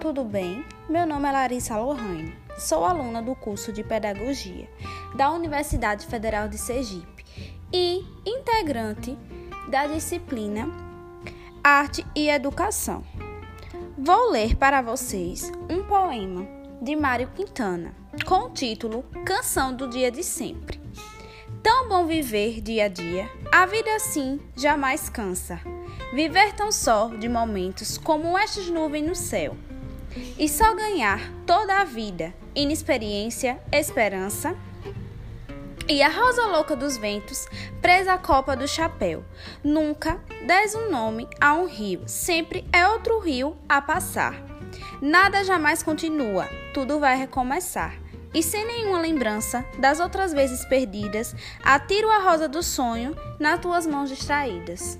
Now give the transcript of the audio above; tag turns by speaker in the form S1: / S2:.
S1: tudo bem? Meu nome é Larissa Lohane, sou aluna do curso de Pedagogia da Universidade Federal de Sergipe e integrante da disciplina Arte e Educação. Vou ler para vocês um poema de Mário Quintana com o título Canção do Dia de Sempre. Tão bom viver dia a dia, a vida assim jamais cansa. Viver tão só de momentos como estas nuvens no céu. E só ganhar toda a vida, inexperiência, esperança. E a rosa louca dos ventos, presa à copa do chapéu. Nunca des um nome a um rio, sempre é outro rio a passar. Nada jamais continua, tudo vai recomeçar. E sem nenhuma lembrança das outras vezes perdidas, atiro a rosa do sonho nas tuas mãos distraídas.